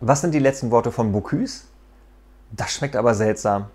Was sind die letzten Worte von Bocuse? Das schmeckt aber seltsam.